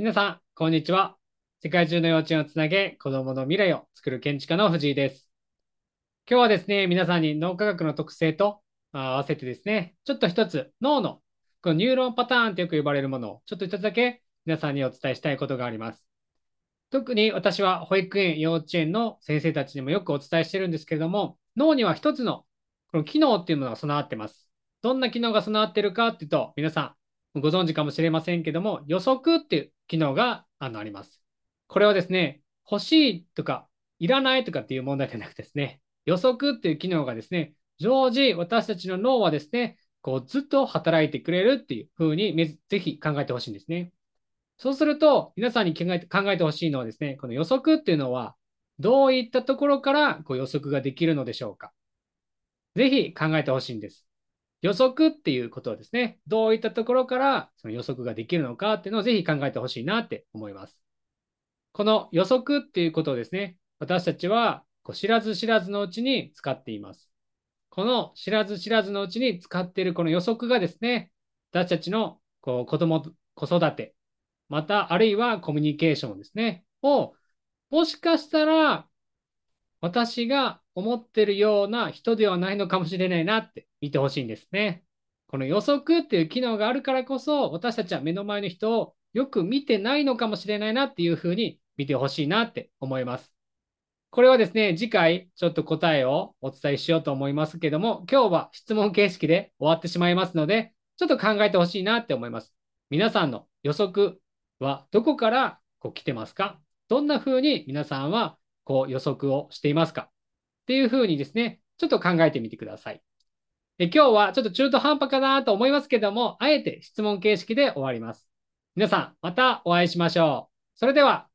皆さん、こんにちは。世界中の幼稚園をつなげ、子供の未来を作る建築家の藤井です。今日はですね、皆さんに脳科学の特性と合わせてですね、ちょっと一つ脳のこのニューロンパターンとよく呼ばれるものをちょっと一つだけ皆さんにお伝えしたいことがあります。特に私は保育園、幼稚園の先生たちにもよくお伝えしてるんですけれども、脳には一つのこの機能っていうものが備わってます。どんな機能が備わってるかっていうと、皆さんご存知かもしれませんけども、予測っていう機能があのあります。これはですね、欲しいとか、いらないとかっていう問題じゃなくてですね、予測っていう機能がですね、常時私たちの脳はですね、こうずっと働いてくれるっていう風にぜひ考えてほしいんですね。そうすると、皆さんに考えて考えてほしいのはですね、この予測っていうのは、どういったところからこう予測ができるのでしょうか。ぜひ考えてほしいんです。予測っていうことはですね、どういったところからその予測ができるのかっていうのをぜひ考えてほしいなって思います。この予測っていうことをですね、私たちはこう知らず知らずのうちに使っています。この知らず知らずのうちに使っているこの予測がですね、私たちのこう子供、子育て、またあるいはコミュニケーションですね、をもしかしたら私が思ってるような人ではないのかもしれないなって見てほしいんですね。この予測っていう機能があるからこそ、私たちは目の前の人をよく見てないのかもしれないなっていうふうに見てほしいなって思います。これはですね、次回ちょっと答えをお伝えしようと思いますけども、今日は質問形式で終わってしまいますので、ちょっと考えてほしいなって思います。皆さんの予測はどこからこう来てますか？どんな風に皆さんはこう予測をしていますか？っていうふうにですね、ちょっと考えてみてください。で今日はちょっと中途半端かなと思いますけども、あえて質問形式で終わります。皆さん、またお会いしましょう。それでは。